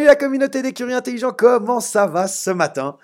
Salut la communauté des curieux intelligents, comment ça va ce matin?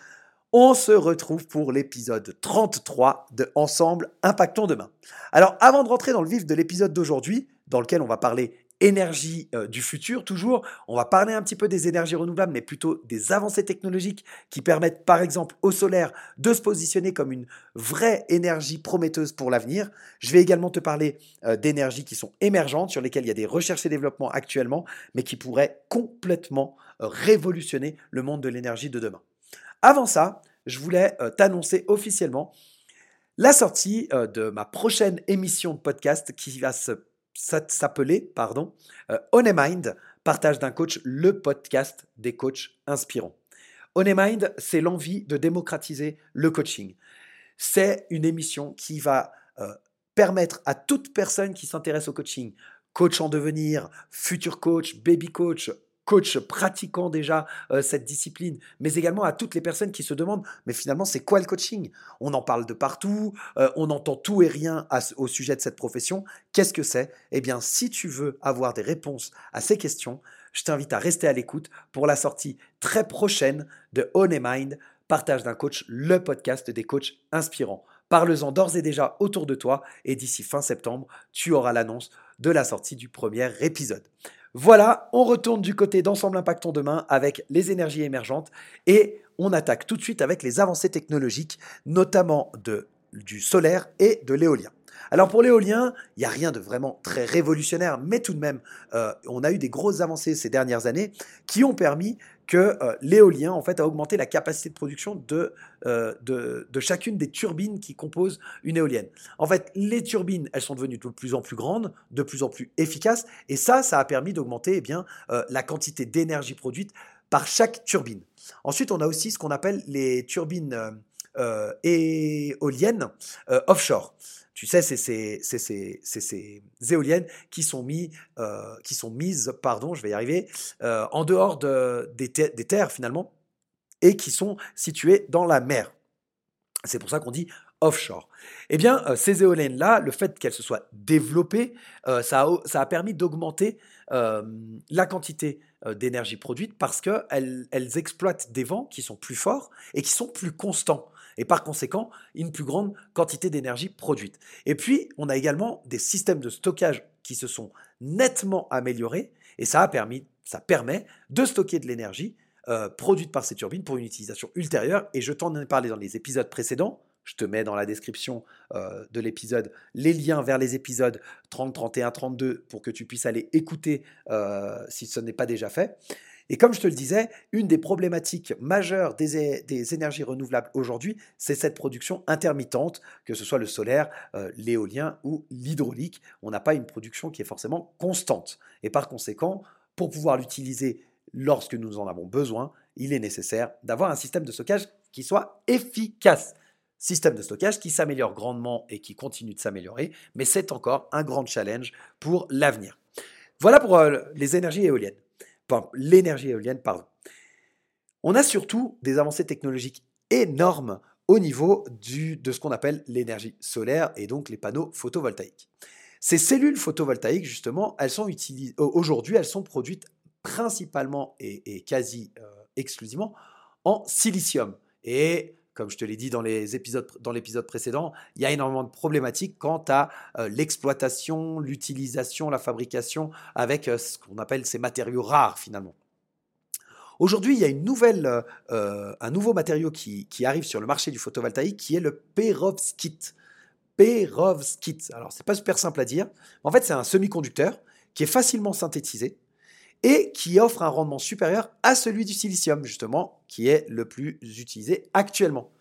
On se retrouve pour l'épisode 33 de Ensemble Impactons demain. Alors avant de rentrer dans le vif de l'épisode d'aujourd'hui, dans lequel on va parler énergie euh, du futur, toujours. On va parler un petit peu des énergies renouvelables, mais plutôt des avancées technologiques qui permettent, par exemple, au solaire de se positionner comme une vraie énergie prometteuse pour l'avenir. Je vais également te parler euh, d'énergies qui sont émergentes, sur lesquelles il y a des recherches et développements actuellement, mais qui pourraient complètement euh, révolutionner le monde de l'énergie de demain. Avant ça, je voulais t'annoncer officiellement la sortie de ma prochaine émission de podcast qui va se s'appelait pardon, euh, Mind, partage d'un coach, le podcast des coachs inspirants. On Mind, c'est l'envie de démocratiser le coaching. C'est une émission qui va euh, permettre à toute personne qui s'intéresse au coaching, coach en devenir, futur coach, baby coach, coach pratiquant déjà euh, cette discipline, mais également à toutes les personnes qui se demandent, mais finalement, c'est quoi le coaching? On en parle de partout, euh, on entend tout et rien au sujet de cette profession. Qu'est-ce que c'est? Eh bien, si tu veux avoir des réponses à ces questions, je t'invite à rester à l'écoute pour la sortie très prochaine de On Mind, Partage d'un coach, le podcast des coachs inspirants. Parle-en d'ores et déjà autour de toi et d'ici fin septembre, tu auras l'annonce de la sortie du premier épisode. Voilà, on retourne du côté d'Ensemble Impactons demain avec les énergies émergentes et on attaque tout de suite avec les avancées technologiques, notamment du solaire et de l'éolien. Alors pour l'éolien, il n'y a rien de vraiment très révolutionnaire, mais tout de même, euh, on a eu des grosses avancées ces dernières années qui ont permis que euh, l'éolien en fait a augmenté la capacité de production euh, de, de, chacune des turbines qui composent une éolienne. En fait, les turbines, elles sont devenues de plus en plus grandes, de plus en plus efficaces, et ça, ça a permis d'augmenter eh euh, la quantité d'énergie produite par chaque turbine. Ensuite, on a aussi ce qu'on appelle les turbines éoliennes offshore. Tu sais, c'est ces, éoliennes qui sont, mis, euh, qui sont mises, pardon, je vais y arriver, euh, en dehors de, des, terres finalement, et qui sont situées dans la mer. C'est pour ça qu'on dit offshore. Eh bien, euh, ces éoliennes-là, le fait qu'elles se soient développées, ça a, permis d'augmenter la quantité d'énergie produite parce qu'elles elles exploitent des vents qui sont plus forts et qui sont plus constants et par conséquent une plus grande quantité d'énergie produite. Et puis, on a également des systèmes de stockage qui se sont nettement améliorés et ça, a permis, ça permet de stocker de l'énergie euh, produite par ces turbines pour une utilisation ultérieure. Et je t'en ai parlé dans les épisodes précédents. Je te mets dans la description euh, de l'épisode les liens vers les épisodes 30, 31, 32 pour que tu puisses aller écouter euh, si ce n'est pas déjà fait. Et comme je te le disais, une des problématiques majeures des, énergies renouvelables aujourd'hui, c'est cette production intermittente, que ce soit le solaire, euh, l'éolien ou l'hydraulique. On n'a pas une production qui est forcément constante. Et par conséquent, pour pouvoir l'utiliser lorsque nous en avons besoin, il est nécessaire d'avoir un système de stockage qui soit efficace. Système de stockage qui s'améliore grandement et qui continue de s'améliorer, mais c'est encore un grand challenge pour l'avenir. Voilà pour euh, les énergies éoliennes l'énergie éolienne, pardon. On a surtout des avancées technologiques énormes au niveau de ce qu'on appelle l'énergie solaire et donc les panneaux photovoltaïques. Ces cellules photovoltaïques, justement, elles sont utilisées aujourd'hui, elles sont produites principalement et, quasi euh, exclusivement en silicium. Et comme je te l'ai dit dans l'épisode précédent, il y a énormément de problématiques quant à euh, l'exploitation, l'utilisation, la fabrication avec ce qu'on appelle ces matériaux rares finalement. Aujourd'hui, il y a nouvelle, un nouveau matériau qui, qui, arrive sur le marché du photovoltaïque qui est le perovskite. Perovskite. Alors, c'est pas super simple à dire. En fait, c'est un semi-conducteur qui est facilement synthétisé et qui offre un rendement supérieur à celui du silicium, justement, qui est le plus utilisé actuellement.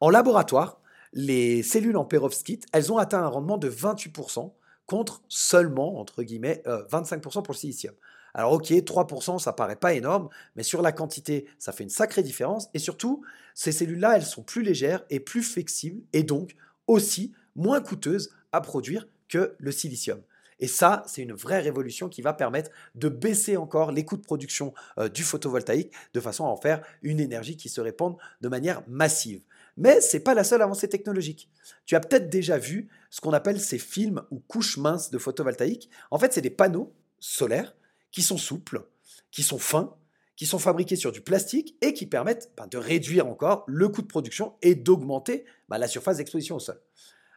En laboratoire, les cellules en perovskite, elles ont atteint un rendement de 28% contre seulement, entre guillemets, 25% euh, pour le silicium. Alors ok, 3%, ça paraît pas énorme, mais sur la quantité, ça fait une sacrée différence. Et surtout, ces cellules-là, elles sont plus légères et plus flexibles, et donc aussi moins coûteuses à produire que le silicium. Et ça, c'est une vraie révolution qui va permettre de baisser encore les coûts de production euh, du photovoltaïque de façon à en faire une énergie qui se répande de manière massive. Mais ce n'est pas la seule avancée technologique. Tu as peut-être déjà vu ce qu'on appelle ces films ou couches minces de photovoltaïque. En fait, c'est des panneaux solaires qui sont souples, qui sont fins, qui sont fabriqués sur du plastique et qui permettent ben, de réduire encore le coût de production et d'augmenter ben, la surface d'exposition au sol.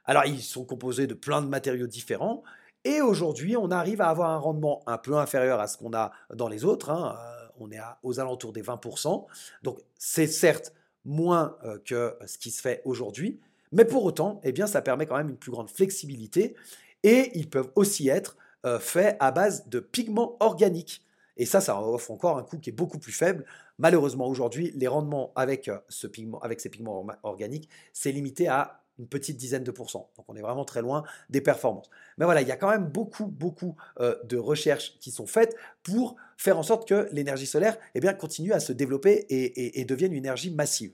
Alors, ils sont composés de plein de matériaux différents. Et aujourd'hui, on arrive à avoir un rendement un peu inférieur à ce qu'on a dans les autres. Hein. Euh, on est aux alentours des 20%. Donc c'est certes moins euh, que ce qui se fait aujourd'hui, mais pour autant, eh bien, ça permet quand même une plus grande flexibilité. Et ils peuvent aussi être euh, faits à base de pigments organiques. Et ça, ça offre encore un coût qui est beaucoup plus faible. Malheureusement, aujourd'hui, les rendements avec, ce pigment, avec ces pigments organiques, c'est limité à une petite dizaine de pourcents. Donc on est vraiment très loin des performances. Mais voilà, il y a quand même beaucoup, beaucoup euh, de recherches qui sont faites pour faire en sorte que l'énergie solaire eh bien, continue à se développer et, devienne une énergie massive.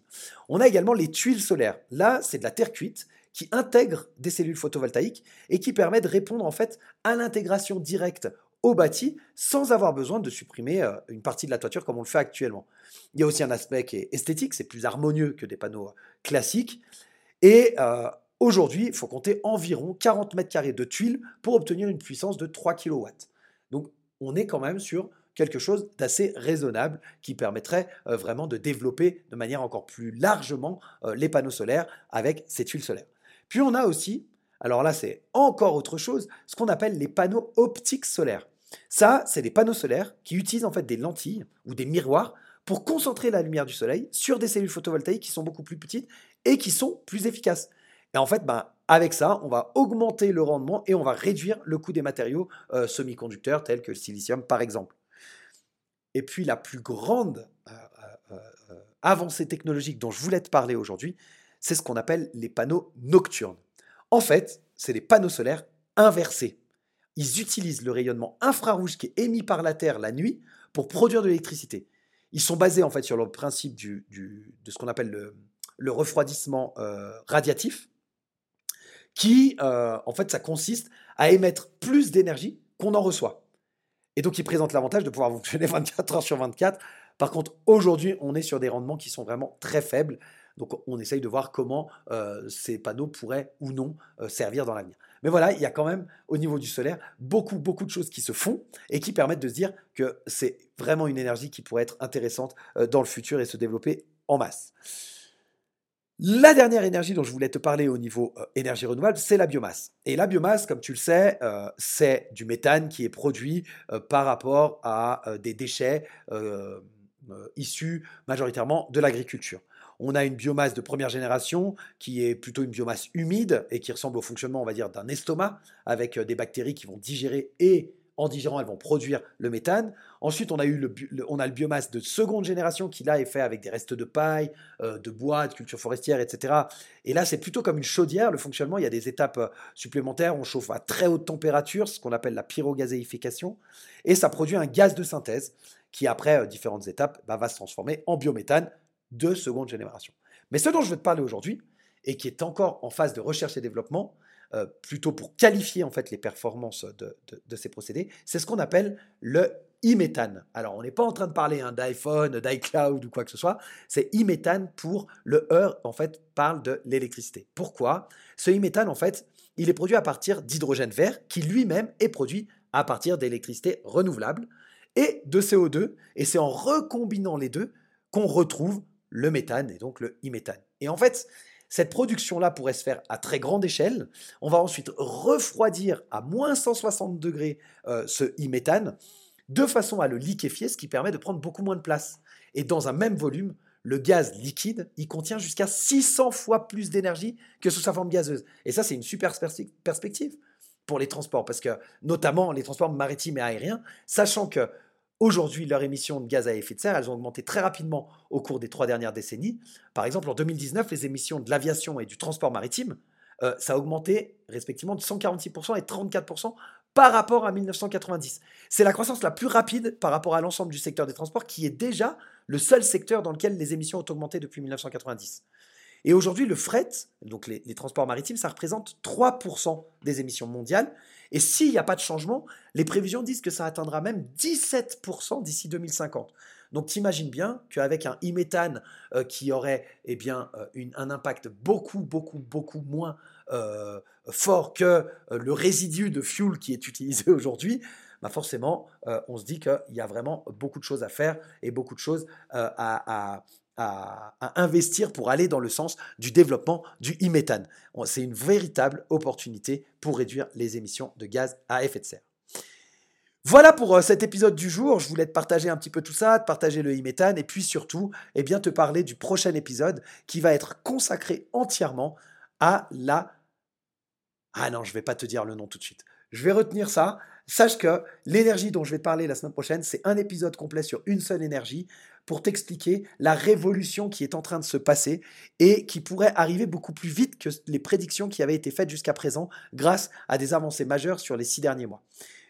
On a également les tuiles solaires. Là, c'est de la terre cuite qui intègre des cellules photovoltaïques et qui permet de répondre en fait à l'intégration directe au bâti sans avoir besoin de supprimer euh, une partie de la toiture comme on le fait actuellement. Il y a aussi un aspect qui est esthétique, c'est plus harmonieux que des panneaux classiques. Et euh, aujourd'hui, il faut compter environ 40 mètres carrés de tuiles pour obtenir une puissance de 3 kW. Donc on est quand même sur quelque chose d'assez raisonnable qui permettrait euh, vraiment de développer de manière encore plus largement euh, les panneaux solaires avec ces tuiles solaires. Puis on a aussi, alors là c'est encore autre chose, ce qu'on appelle les panneaux optiques solaires. Ça, c'est des panneaux solaires qui utilisent en fait des lentilles ou des miroirs pour concentrer la lumière du soleil sur des cellules photovoltaïques qui sont beaucoup plus petites et qui sont plus efficaces. Et en fait, ben, avec ça, on va augmenter le rendement et on va réduire le coût des matériaux euh, semi-conducteurs tels que le silicium par exemple. Et puis la plus grande euh, euh, avancée technologique dont je voulais te parler aujourd'hui, c'est ce qu'on appelle les panneaux nocturnes. En fait, c'est des panneaux solaires inversés. Ils utilisent le rayonnement infrarouge qui est émis par la Terre la nuit pour produire de l'électricité. Ils sont basés en fait sur le principe de ce qu'on appelle le, refroidissement euh, radiatif, qui euh, en fait ça consiste à émettre plus d'énergie qu'on en reçoit. Et donc ils présentent l'avantage de pouvoir fonctionner 24 heures sur 24. Par contre, aujourd'hui, on est sur des rendements qui sont vraiment très faibles. Donc on essaye de voir comment euh, ces panneaux pourraient ou non servir dans l'avenir. Mais voilà, il y a quand même au niveau du solaire beaucoup, beaucoup de choses qui se font et qui permettent de se dire que c'est vraiment une énergie qui pourrait être intéressante dans le futur et se développer en masse. La dernière énergie dont je voulais te parler au niveau euh, énergie renouvelable, c'est la biomasse. Et la biomasse, comme tu le sais, euh, c'est du méthane qui est produit par rapport à des déchets issus majoritairement de l'agriculture. On a une biomasse de première génération qui est plutôt une biomasse humide et qui ressemble au fonctionnement, on va dire, d'un estomac avec euh, des bactéries qui vont digérer et en digérant, elles vont produire le méthane. Ensuite, on a eu le, on a le biomasse de seconde génération qui là est fait avec des restes de paille, euh, de bois, de culture forestière, etc. Et là, c'est plutôt comme une chaudière. Le fonctionnement, il y a des étapes euh, supplémentaires. On chauffe à très haute température, ce qu'on appelle la pyrogazéification, et ça produit un gaz de synthèse qui, après différentes étapes, bah, va se transformer en biométhane de seconde génération. Mais ce dont je veux te parler aujourd'hui, et qui est encore en phase de recherche et développement, euh, plutôt pour qualifier en fait les performances de, ces procédés, c'est ce qu'on appelle le e-méthane. Alors on n'est pas en train de parler hein, d'iPhone, d'iCloud ou quoi que ce soit, c'est e-méthane pour le E en fait parle de l'électricité. Pourquoi? Ce e-méthane en fait, il est produit à partir d'hydrogène vert qui lui-même est produit à partir d'électricité renouvelable et de CO2 et c'est en recombinant les deux qu'on retrouve le méthane et donc le e-méthane. Et en fait, cette production-là pourrait se faire à très grande échelle. On va ensuite refroidir à moins 160 degrés euh, ce e-méthane de façon à le liquéfier, ce qui permet de prendre beaucoup moins de place. Et dans un même volume, le gaz liquide, il contient jusqu'à 600 fois plus d'énergie que sous sa forme gazeuse. Et ça, c'est une super perspective pour les transports, parce que notamment les transports maritimes et aériens, sachant que Aujourd'hui, leurs émissions de gaz à effet de serre, elles ont augmenté très rapidement au cours des trois dernières décennies. Par exemple, en 2019, les émissions de l'aviation et du transport maritime, euh, ça a augmenté respectivement de 146% et 34% par rapport à 1990. C'est la croissance la plus rapide par rapport à l'ensemble du secteur des transports, qui est déjà le seul secteur dans lequel les émissions ont augmenté depuis 1990. Et aujourd'hui, le fret, donc les, transports maritimes, ça représente 3% des émissions mondiales. Et s'il n'y a pas de changement, les prévisions disent que ça atteindra même 17% d'ici 2050. Donc t'imagines bien qu'avec un e-méthane euh, qui aurait eh bien, euh, un impact beaucoup, beaucoup, beaucoup moins euh, fort que le résidu de fuel qui est utilisé aujourd'hui, bah forcément, on se dit qu'il y a vraiment beaucoup de choses à faire et beaucoup de choses à, à, investir pour aller dans le sens du développement du e-méthane. C'est une véritable opportunité pour réduire les émissions de gaz à effet de serre. Voilà pour euh, cet épisode du jour. Je voulais te partager un petit peu tout ça, te partager le e-méthane et puis surtout, eh bien, te parler du prochain épisode qui va être consacré entièrement à la. Ah non, je ne vais pas te dire le nom tout de suite. Je vais retenir ça. Sache que l'énergie dont je vais parler la semaine prochaine, c'est un épisode complet sur une seule énergie pour t'expliquer la révolution qui est en train de se passer et qui pourrait arriver beaucoup plus vite que les prédictions qui avaient été faites jusqu'à présent grâce à des avancées majeures sur les six derniers mois.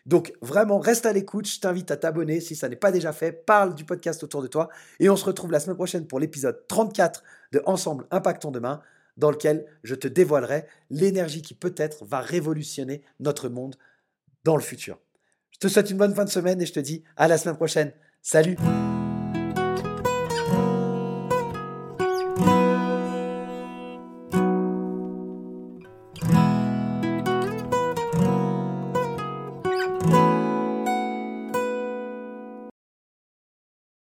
Donc vraiment, reste à l'écoute, je t'invite à t'abonner si ça n'est pas déjà fait, parle du podcast autour de toi et on se retrouve la semaine prochaine pour l'épisode 34 de Ensemble Impactons demain dans lequel je te dévoilerai l'énergie qui peut-être va révolutionner notre monde dans le futur. Je te souhaite une bonne fin de semaine et je te dis à la semaine prochaine. Salut